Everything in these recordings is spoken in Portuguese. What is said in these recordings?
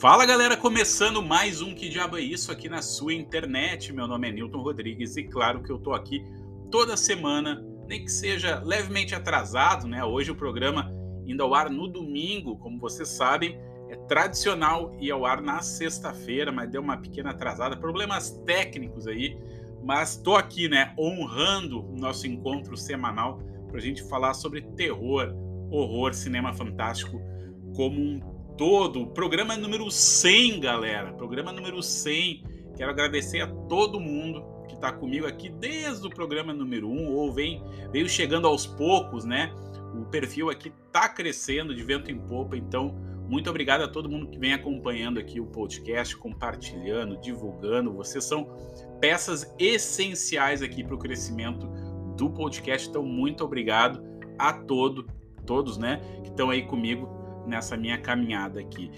Fala galera, começando mais um Que Diabo é Isso aqui na sua internet. Meu nome é Newton Rodrigues e claro que eu tô aqui toda semana, nem que seja levemente atrasado, né? Hoje o programa indo ao ar no domingo, como vocês sabem, é tradicional ir ao ar na sexta-feira, mas deu uma pequena atrasada, problemas técnicos aí, mas tô aqui, né, honrando o nosso encontro semanal para a gente falar sobre terror, horror, cinema fantástico como um todo. Programa número 100, galera. Programa número 100. Quero agradecer a todo mundo que está comigo aqui desde o programa número 1 ou vem, veio chegando aos poucos, né? O perfil aqui está crescendo de vento em popa, então muito obrigado a todo mundo que vem acompanhando aqui o podcast, compartilhando, divulgando. Vocês são peças essenciais aqui para o crescimento do podcast. Então, muito obrigado a todo, todos, né, que estão aí comigo nessa minha caminhada aqui.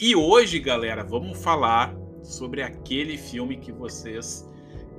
E hoje, galera, vamos falar sobre aquele filme que vocês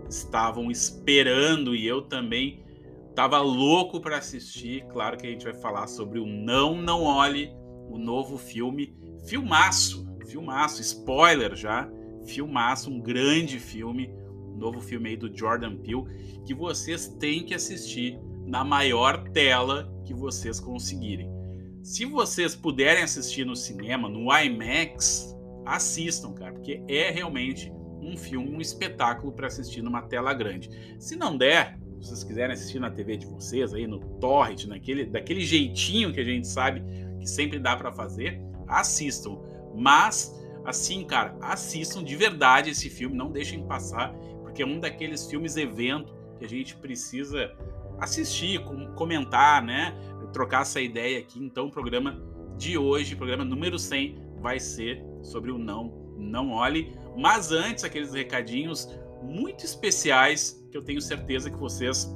estavam esperando e eu também estava louco para assistir. Claro que a gente vai falar sobre o Não Não Olhe, o novo filme, filmaço, filmaço, spoiler já, filmaço, um grande filme, um novo filme aí do Jordan Peele que vocês têm que assistir na maior tela que vocês conseguirem. Se vocês puderem assistir no cinema, no IMAX, assistam, cara, porque é realmente um filme, um espetáculo para assistir numa tela grande. Se não der, se vocês quiserem assistir na TV de vocês, aí no torrent, naquele, daquele jeitinho que a gente sabe que sempre dá para fazer, assistam. Mas, assim, cara, assistam de verdade esse filme, não deixem passar, porque é um daqueles filmes evento que a gente precisa assistir, comentar, né? trocar essa ideia aqui. Então, o programa de hoje, programa número 100, vai ser sobre o não, não olhe. Mas antes, aqueles recadinhos muito especiais que eu tenho certeza que vocês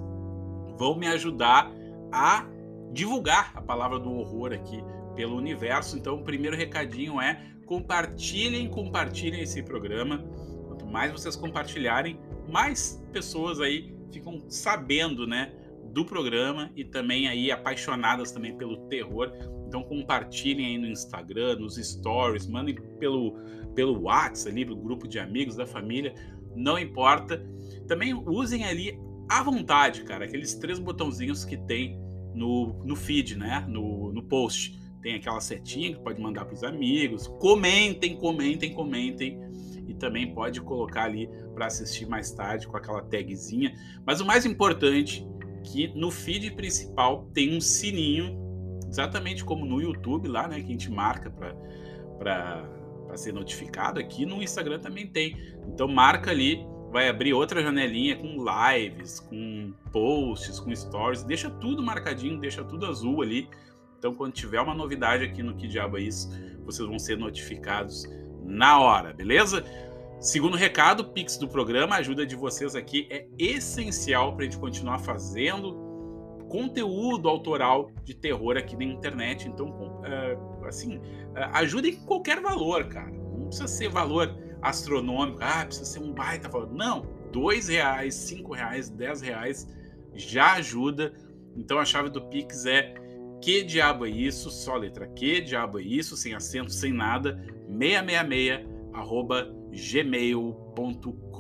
vão me ajudar a divulgar a palavra do horror aqui pelo universo. Então, o primeiro recadinho é compartilhem, compartilhem esse programa. Quanto mais vocês compartilharem, mais pessoas aí ficam sabendo, né, do programa e também aí apaixonadas também pelo terror. Então compartilhem aí no Instagram, nos stories, mandem pelo pelo WhatsApp ali, pro grupo de amigos da família, não importa. Também usem ali à vontade, cara, aqueles três botãozinhos que tem no, no feed, né? No, no post. Tem aquela setinha que pode mandar para os amigos. Comentem, comentem, comentem. E também pode colocar ali para assistir mais tarde com aquela tagzinha. Mas o mais importante que no feed principal tem um sininho, exatamente como no YouTube lá, né, que a gente marca para ser notificado. Aqui no Instagram também tem. Então marca ali, vai abrir outra janelinha com lives, com posts, com stories, deixa tudo marcadinho, deixa tudo azul ali. Então quando tiver uma novidade aqui no Que Diabo é Isso, vocês vão ser notificados na hora, beleza? Segundo recado, Pix do programa, a ajuda de vocês aqui é essencial para a gente continuar fazendo conteúdo autoral de terror aqui na internet. Então, assim, ajudem com qualquer valor, cara. Não precisa ser valor astronômico, ah, precisa ser um baita valor. Não, dois reais, cinco reais, dez reais já ajuda. Então a chave do Pix é que diabo é isso? Só letra que diabo é isso? Sem acento, sem nada. 666 arroba gmail.com.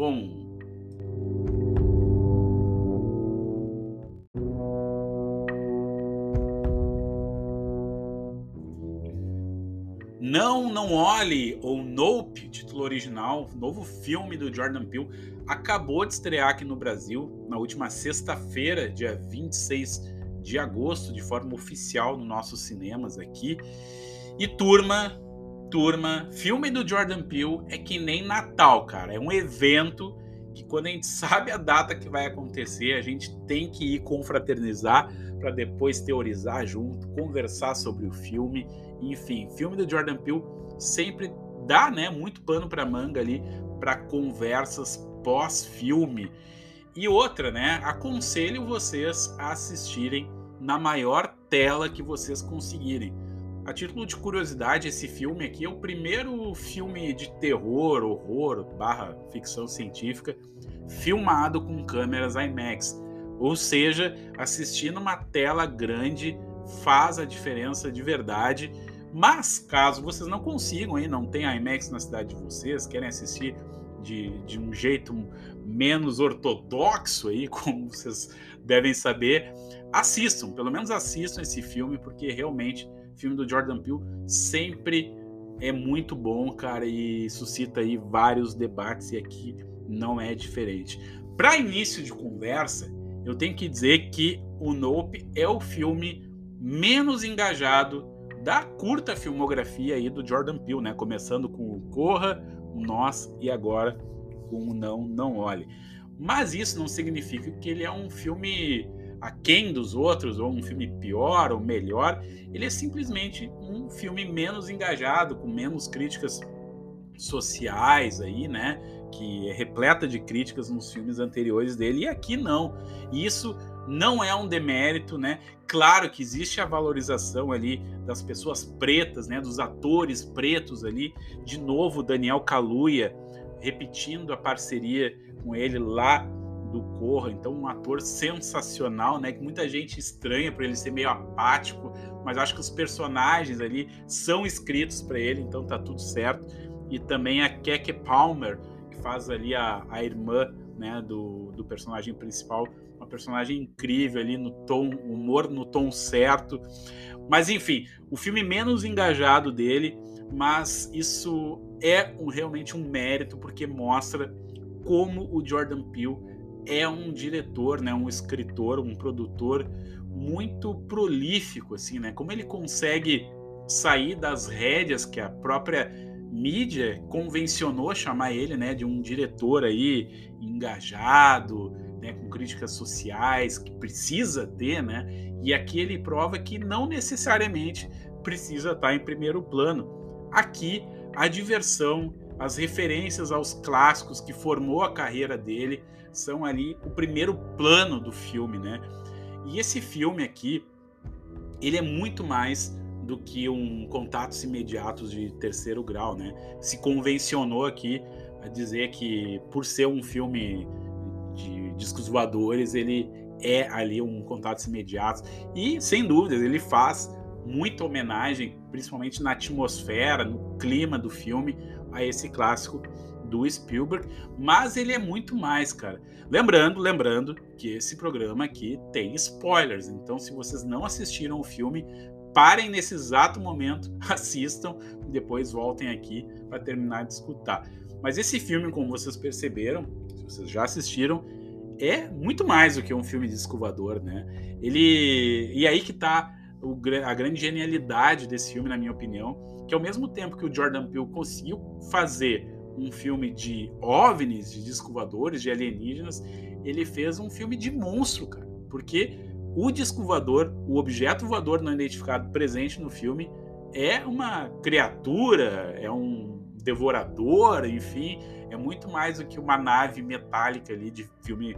Não, não olhe ou Nope, título original, novo filme do Jordan Peele, acabou de estrear aqui no Brasil na última sexta-feira, dia 26 de agosto, de forma oficial nos nossos cinemas aqui. E turma, turma, filme do Jordan Peele é que nem Natal, cara. É um evento que quando a gente sabe a data que vai acontecer, a gente tem que ir confraternizar para depois teorizar junto, conversar sobre o filme. Enfim, filme do Jordan Peele sempre dá, né, muito pano para manga ali para conversas pós-filme. E outra, né, aconselho vocês a assistirem na maior tela que vocês conseguirem a título de curiosidade, esse filme aqui é o primeiro filme de terror, horror, barra ficção científica, filmado com câmeras IMAX. Ou seja, assistir numa tela grande faz a diferença de verdade. Mas caso vocês não consigam aí, não tem IMAX na cidade de vocês, querem assistir de, de um jeito menos ortodoxo aí, como vocês devem saber, assistam, pelo menos assistam esse filme, porque realmente filme do Jordan Peele sempre é muito bom, cara, e suscita aí vários debates e aqui não é diferente. Para início de conversa, eu tenho que dizer que o Nope é o filme menos engajado da curta filmografia aí do Jordan Peele, né? Começando com o Corra, o Nós e agora com o Não Não Olhe. Mas isso não significa que ele é um filme aquém dos outros, ou um filme pior ou melhor. Ele é simplesmente um filme menos engajado, com menos críticas sociais aí, né? Que é repleta de críticas nos filmes anteriores dele, e aqui não. E isso não é um demérito, né? Claro que existe a valorização ali das pessoas pretas, né? Dos atores pretos ali. De novo, Daniel Kaluuya repetindo a parceria com ele lá do Corra, então um ator sensacional, né? Que muita gente estranha por ele ser meio apático, mas acho que os personagens ali são escritos para ele, então tá tudo certo. E também a Keke Palmer, que faz ali a, a irmã, né, do, do personagem principal, uma personagem incrível ali no tom, humor no tom certo. Mas enfim, o filme menos engajado dele, mas isso é um, realmente um mérito porque mostra como o Jordan Peele é um diretor, né, um escritor, um produtor muito prolífico, assim, né? Como ele consegue sair das rédeas que a própria mídia convencionou chamar ele, né, de um diretor aí engajado, né, com críticas sociais que precisa ter, né? E aqui ele prova que não necessariamente precisa estar em primeiro plano. Aqui a diversão, as referências aos clássicos que formou a carreira dele são ali o primeiro plano do filme, né? E esse filme aqui, ele é muito mais do que um contatos imediatos de terceiro grau, né? Se convencionou aqui a dizer que por ser um filme de discos voadores, ele é ali um contatos imediatos e sem dúvidas ele faz muita homenagem, principalmente na atmosfera, no clima do filme, a esse clássico do Spielberg, mas ele é muito mais, cara. Lembrando, lembrando que esse programa aqui tem spoilers, então se vocês não assistiram o filme, parem nesse exato momento, assistam e depois voltem aqui para terminar de escutar. Mas esse filme, como vocês perceberam, se vocês já assistiram, é muito mais do que um filme de escovador, né? Ele e aí que tá o, a grande genialidade desse filme, na minha opinião, que ao mesmo tempo que o Jordan Peele conseguiu fazer um filme de OVNIs, de disco voadores, de alienígenas, ele fez um filme de monstro, cara. Porque o disco voador, o objeto voador não identificado presente no filme, é uma criatura, é um devorador, enfim, é muito mais do que uma nave metálica ali de filme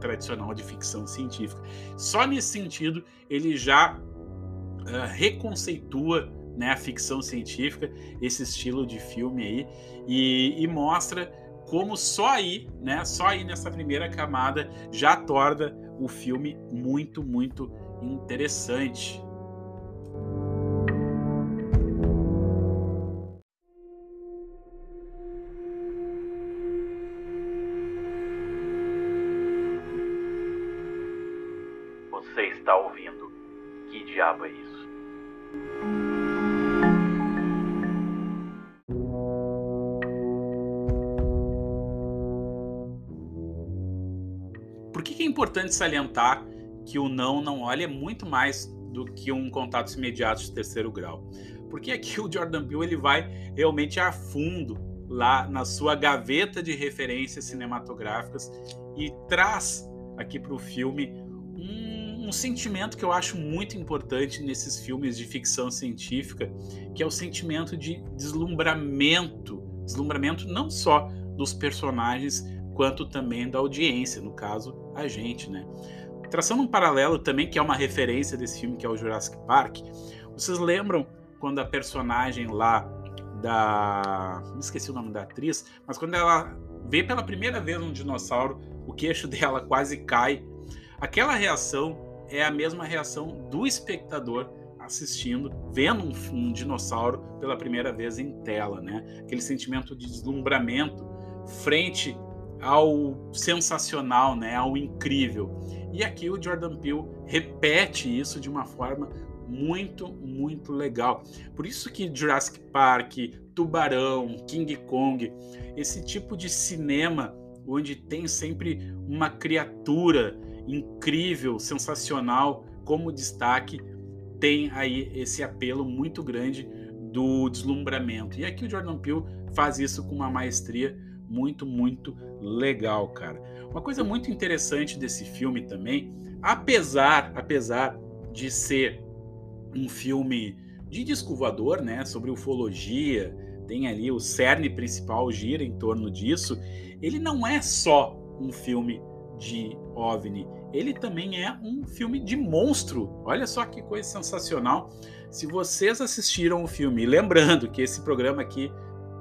tradicional de ficção científica. Só nesse sentido, ele já uh, reconceitua né, a ficção científica, esse estilo de filme aí, e, e, mostra como só aí, né, só aí nessa primeira camada já torna o filme muito, muito interessante. Importante salientar que o não não olha é muito mais do que um contato imediato de terceiro grau. Porque aqui o Jordan Peele ele vai realmente a fundo lá na sua gaveta de referências cinematográficas e traz aqui para o filme um, um, sentimento que eu acho muito importante nesses filmes de ficção científica, que é o sentimento de deslumbramento, deslumbramento não só dos personagens, quanto também da audiência, no caso, a gente, né? Traçando um paralelo também, que é uma referência desse filme, que é o Jurassic Park, vocês lembram quando a personagem lá da. Não esqueci o nome da atriz, mas quando ela vê pela primeira vez um dinossauro, o queixo dela quase cai. Aquela reação é a mesma reação do espectador assistindo, vendo um, um, dinossauro pela primeira vez em tela, né? Aquele sentimento de deslumbramento frente ao sensacional, né? Ao incrível. E aqui o Jordan Peele repete isso de uma forma muito, muito legal. Por isso que Jurassic Park, Tubarão, King Kong, esse tipo de cinema onde tem sempre uma criatura incrível, sensacional como destaque, tem aí esse apelo muito grande do deslumbramento. E aqui o Jordan Peele faz isso com uma maestria muito, muito legal, cara. Uma coisa muito interessante desse filme também, apesar, apesar de ser um filme de disco né, sobre ufologia, tem ali o cerne principal gira em torno disso, ele não é só um filme de OVNI, ele também é um filme de monstro. Olha só que coisa sensacional. Se vocês assistiram o filme, lembrando que esse programa aqui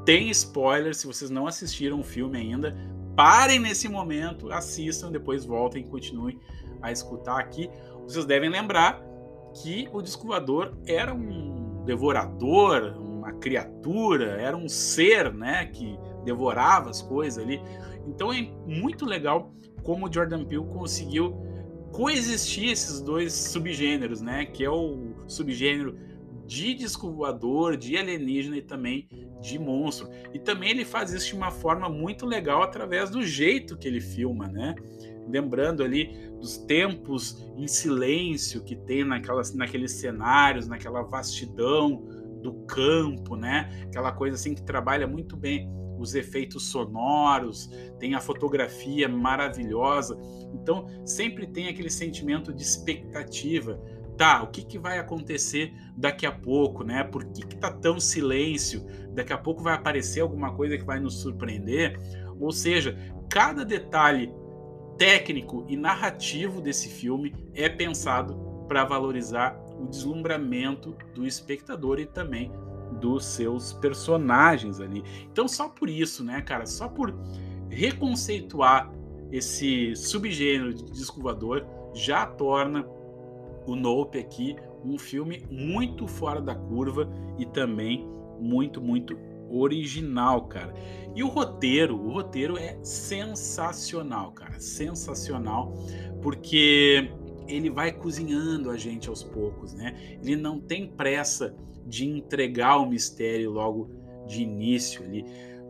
tem spoiler, se vocês não assistiram o filme ainda, parem nesse momento, assistam, depois voltem e continuem a escutar aqui. Vocês devem lembrar que o descobridor era um devorador, uma criatura, era um ser, né, que devorava as coisas ali. Então é muito legal como o Jordan Peele conseguiu coexistir esses dois subgêneros, né, que é o subgênero de descobridor, de alienígena e também de monstro. E também ele faz isso de uma forma muito legal através do jeito que ele filma, né? lembrando ali dos tempos em silêncio que tem naquelas, naqueles cenários, naquela vastidão do campo, né? Aquela coisa assim que trabalha muito bem os efeitos sonoros, tem a fotografia maravilhosa. Então, sempre tem aquele sentimento de expectativa. Tá, o que, que vai acontecer daqui a pouco, né? Por que, que tá tão silêncio? Daqui a pouco vai aparecer alguma coisa que vai nos surpreender. Ou seja, cada detalhe técnico e narrativo desse filme é pensado para valorizar o deslumbramento do espectador e também dos seus personagens ali. Então, só por isso, né, cara, só por reconceituar esse subgênero de disco voador já torna o Nope aqui um filme muito fora da curva e também muito, muito original, cara. E o roteiro, o roteiro é sensacional, cara, sensacional, porque ele vai cozinhando a gente aos poucos, né? Ele não tem pressa de entregar o mistério logo de início ali.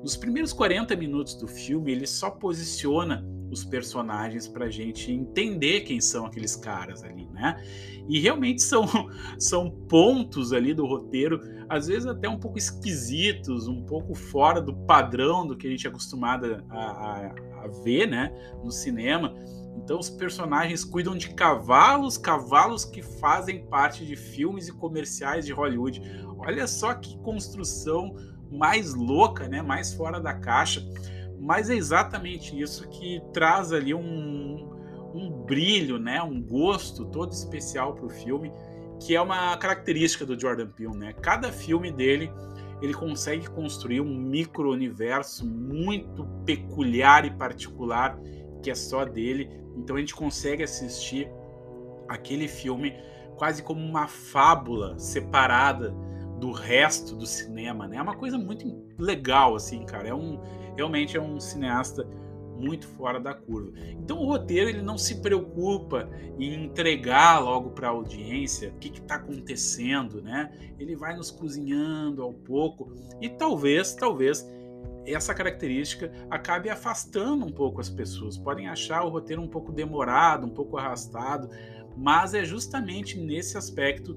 Nos primeiros 40 minutos do filme, ele só posiciona os personagens para a gente entender quem são aqueles caras ali, né? E realmente são, são pontos ali do roteiro, às vezes até um pouco esquisitos, um pouco fora do padrão do que a gente é acostumado a, a, a ver, né? No cinema. Então os personagens cuidam de cavalos, cavalos que fazem parte de filmes e comerciais de Hollywood. Olha só que construção mais louca, né? Mais fora da caixa. Mas é exatamente isso que traz ali um, um brilho, né? Um gosto todo especial para o filme, que é uma característica do Jordan Peele, né? Cada filme dele ele consegue construir um micro-universo muito peculiar e particular que é só dele. Então a gente consegue assistir aquele filme quase como uma fábula separada do resto do cinema, né? É uma coisa muito legal, assim, cara. É um realmente é um cineasta muito fora da curva. Então o roteiro ele não se preocupa em entregar logo para a audiência o que está acontecendo, né? Ele vai nos cozinhando ao pouco e talvez, talvez essa característica acabe afastando um pouco as pessoas. Podem achar o roteiro um pouco demorado, um pouco arrastado, mas é justamente nesse aspecto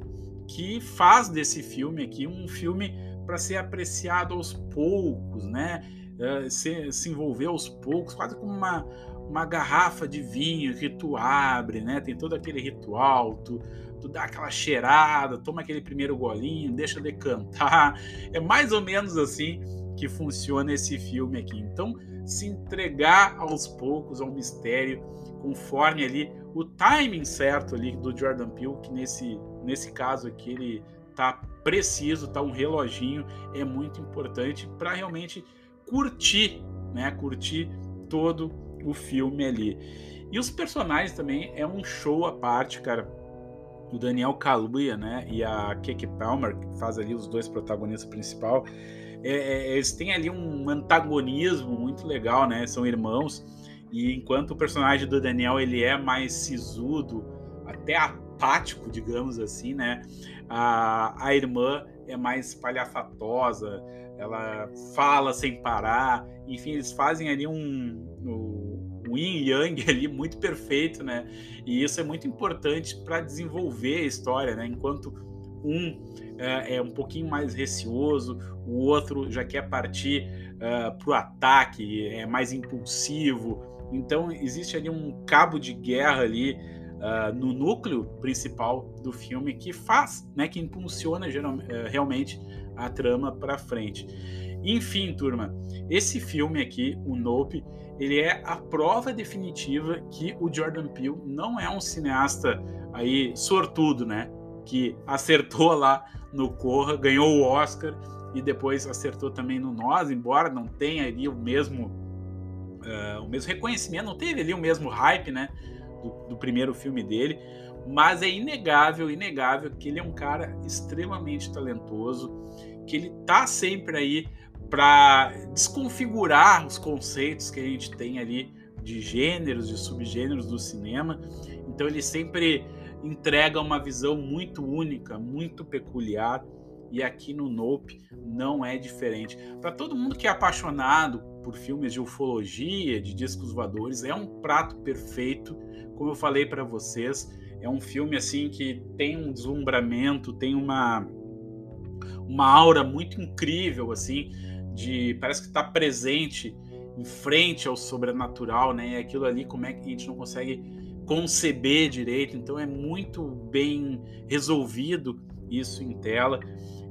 que faz desse filme aqui um filme para ser apreciado aos poucos, né? Uh, se, se envolver aos poucos, quase como uma, uma garrafa de vinho que tu abre, né? Tem todo aquele ritual, tu, tu dá aquela cheirada, toma aquele primeiro golinho, deixa decantar. É mais ou menos assim que funciona esse filme aqui. Então, se entregar aos poucos ao mistério, conforme ali o timing certo ali do Jordan Peele, que nesse, nesse caso aqui ele tá preciso, tá um reloginho, é muito importante para realmente curtir, né? Curtir todo o filme ali. E os personagens também é um show à parte, cara. o Daniel Kaluuya, né, e a Keke Palmer, que faz ali os dois protagonistas principal, é, é, eles têm ali um antagonismo muito legal, né? São irmãos e enquanto o personagem do Daniel ele é mais sisudo, até apático, digamos assim, né? A, a irmã é mais palhafatosa, ela fala sem parar, enfim, eles fazem ali um, um, um yin yang ali muito perfeito, né? E isso é muito importante para desenvolver a história, né? Enquanto um é, é, um pouquinho mais receoso, o outro já quer partir uh, é, para o ataque, é mais impulsivo. Então existe ali um cabo de guerra ali uh, no núcleo principal do filme que faz, né, que impulsiona geral, uh, realmente a trama para frente. Enfim, turma, esse filme aqui, o Nope, ele é a prova definitiva que o Jordan Peele não é um cineasta aí sortudo, né? Que acertou lá no Corra, ganhou o Oscar e depois acertou também no Nós, embora não tenha ali o mesmo uh, o mesmo reconhecimento, não teve ali o mesmo hype, né, do, primeiro filme dele, mas é inegável, inegável que ele é um cara extremamente talentoso, que ele tá sempre aí para desconfigurar os conceitos que a gente tem ali de gêneros, de subgêneros do cinema. Então ele sempre entrega uma visão muito única, muito peculiar. E aqui no Nope não é diferente. Para todo mundo que é apaixonado por filmes de ufologia, de discos voadores, é um prato perfeito. Como eu falei para vocês, é um filme assim que tem um deslumbramento, tem uma uma aura muito incrível assim, de parece que está presente em frente ao sobrenatural, né? E aquilo ali como é que a gente não consegue conceber direito, então é muito bem resolvido isso em tela.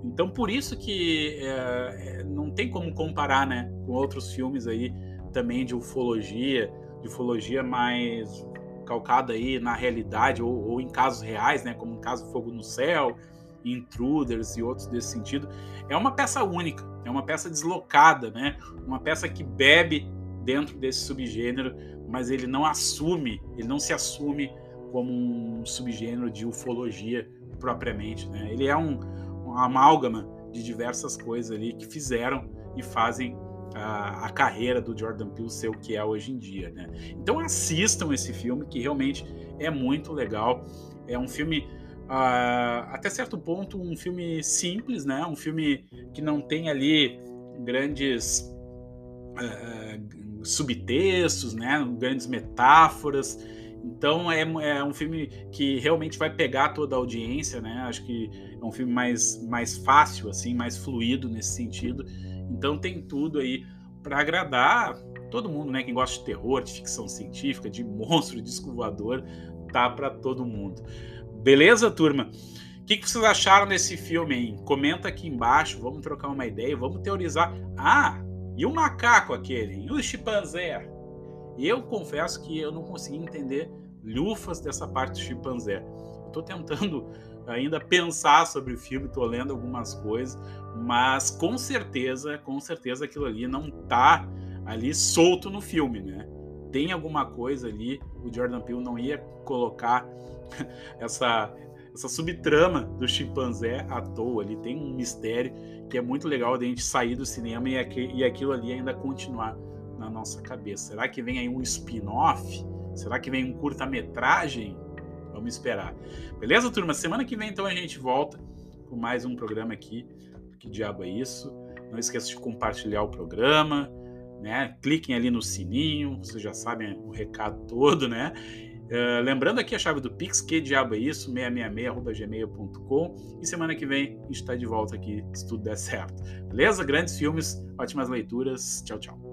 Então por isso que é, não tem como comparar, né, com outros filmes aí também de ufologia, de ufologia mais calcada aí na realidade ou, ou em casos reais, né, como o caso Fogo no Céu, Intruders e outros desse sentido. É uma peça única, é uma peça deslocada, né, uma peça que bebe dentro desse subgênero mas ele não assume, ele não se assume como um subgênero de ufologia propriamente, né? Ele é um, um amálgama de diversas coisas ali que fizeram e fazem a, a, carreira do Jordan Peele ser o que é hoje em dia, né? Então assistam esse filme que realmente é muito legal. É um filme uh, até certo ponto um filme simples, né? Um filme que não tem ali grandes uh, subtextos, né, grandes metáforas. Então é, é, um filme que realmente vai pegar toda a audiência, né? Acho que é um filme mais, mais fácil, assim, mais fluido nesse sentido. Então tem tudo aí para agradar todo mundo, né? Quem gosta de terror, de ficção científica, de monstro, de disco voador, tá para todo mundo. Beleza, turma? O que, que vocês acharam desse filme aí? Comenta aqui embaixo, vamos trocar uma ideia, vamos teorizar. Ah, e o macaco aquele? E o chimpanzé? Eu confesso que eu não consegui entender lufas dessa parte do chimpanzé. Estou tentando ainda pensar sobre o filme, estou lendo algumas coisas, mas com certeza, com certeza aquilo ali não está ali solto no filme, né? Tem alguma coisa ali, o Jordan Peele não ia colocar essa essa subtrama do chimpanzé à toa ali, tem um mistério que é muito legal de a gente sair do cinema e, aqui, e aquilo ali ainda continuar na nossa cabeça. Será que vem aí um spin-off? Será que vem um curta-metragem? Vamos esperar. Beleza, turma? Semana que vem, então, a gente volta com mais um programa aqui. Que diabo é isso? Não esqueça de compartilhar o programa, né? Cliquem ali no sininho, vocês já sabem o recado todo, né? Uh, lembrando aqui a chave do Pix, que diabo é isso? 666.gmail.com. E semana que vem a gente está de volta aqui, se tudo der certo. Beleza? Grandes filmes, ótimas leituras. Tchau, tchau.